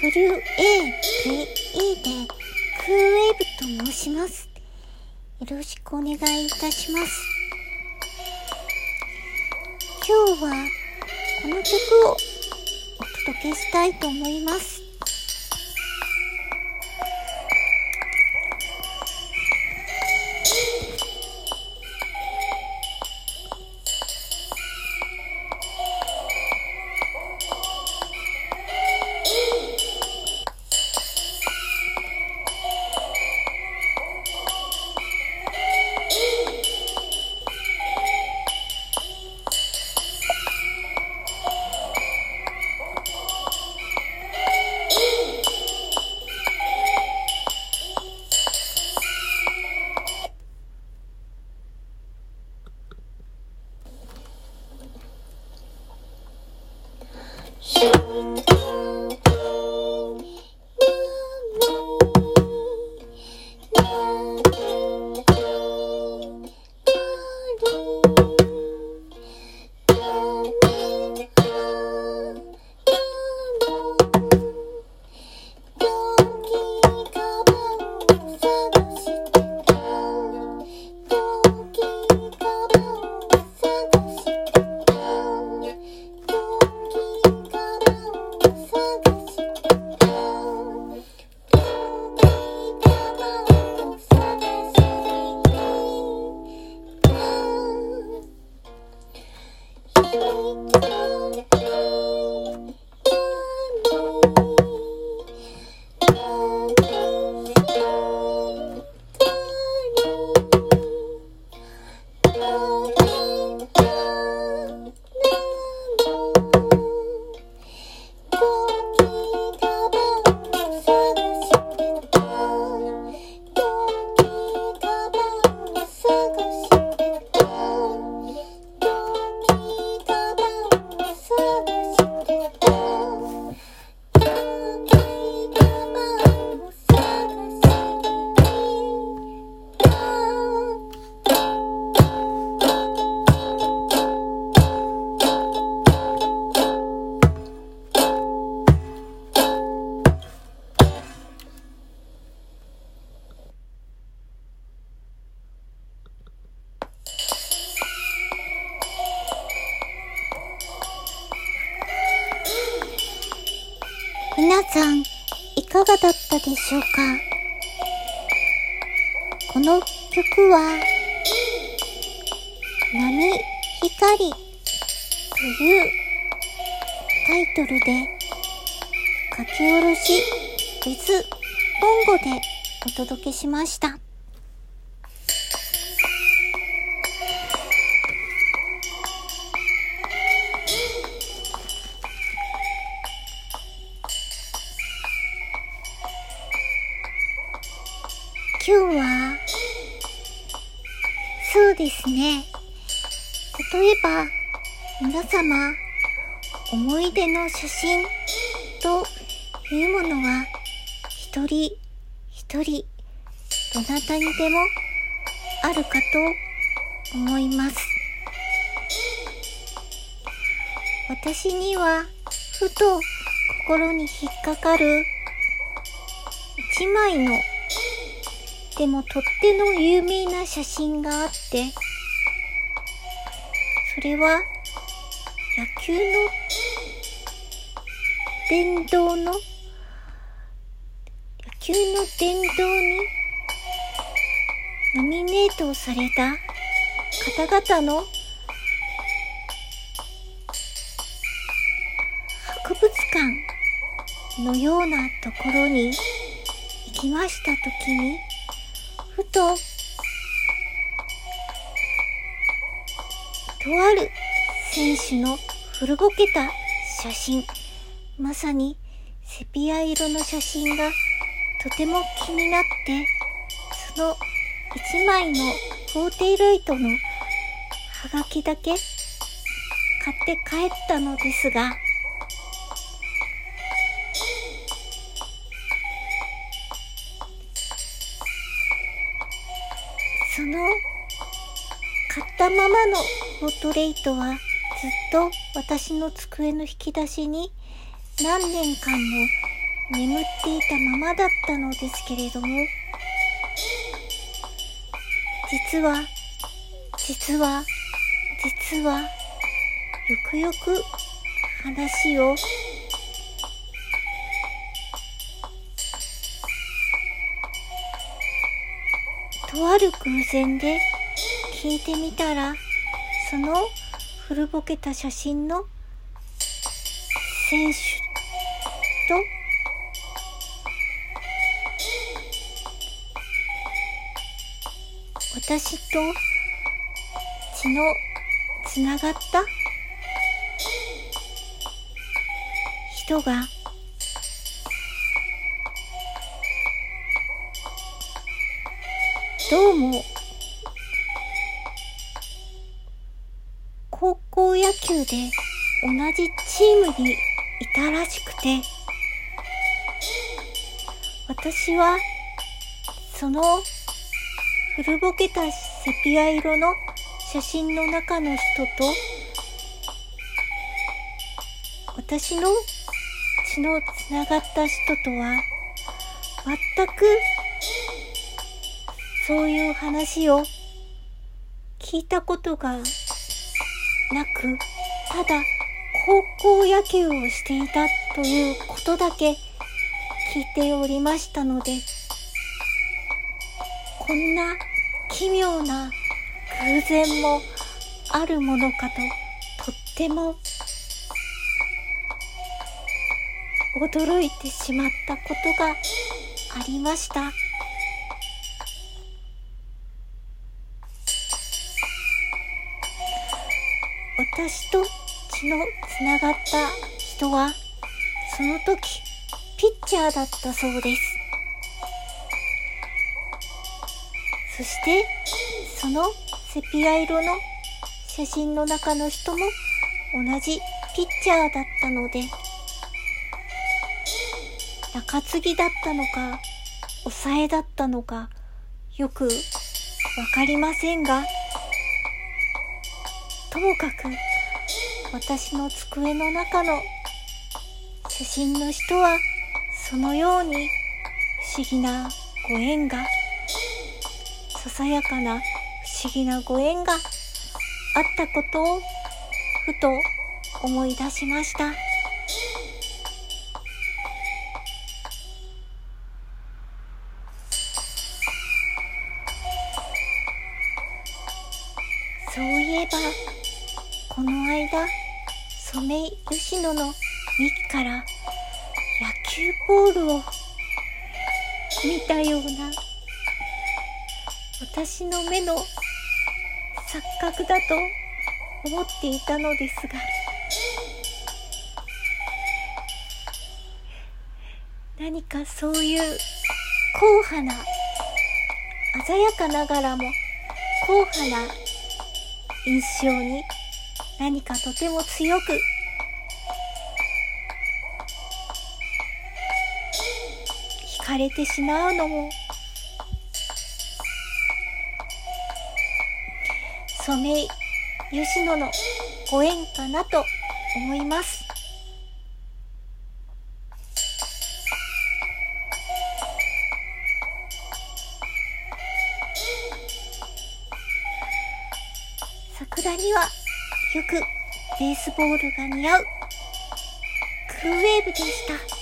WAVE でクーウェーブと申します。よろしくお願いいたします。今日はこの曲をお届けしたいと思います。皆さん、いかがだったでしょうか？この曲は、波光というタイトルで書き下ろし with ボンゴでお届けしました。そうですね。例えば、皆様、思い出の写真というものは、一人一人、どなたにでもあるかと思います。私には、ふと心に引っかかる一枚のでもとっての有名な写真があって、それは野球の殿堂の、野球の殿堂にノミネートされた方々の博物館のようなところに行きましたときに、と、とある選手の古ぼけた写真、まさにセピア色の写真がとても気になって、その一枚のフォーテイライトのハガキだけ買って帰ったのですが、その買ったままのポートレートはずっと私の机の引き出しに何年間も眠っていたままだったのですけれども、実は、実は、実は、よくよく話をとある偶然で聞いてみたら、その古ぼけた写真の選手と私と血のつながった人がどうも。高校野球で同じチームにいたらしくて私はその古ぼけたセピア色の写真の中の人と私の血のつながった人とは全くそういう話を聞いたことがなく、ただ高校野球をしていたということだけ聞いておりましたので、こんな奇妙な偶然もあるものかととっても驚いてしまったことがありました。私と血のつながった人は、その時、ピッチャーだったそうです。そして、そのセピア色の写真の中の人も同じピッチャーだったので、中継ぎだったのか、抑えだったのか、よくわかりませんが、ともかく私の机の中の写真の人はそのように不思議なご縁がささやかな不思議なご縁があったことをふと思い出しました。そういえばこの間ソメイヨシノの幹から野球ボールを見たような私の目の錯覚だと思っていたのですが何かそういう硬派な鮮やかながらも硬派な印象に何かとても強く。惹かれてしまうのも。ソメイ吉野のご縁かなと思います。桜にはよくベースボールが似合うクルーウェーブでした。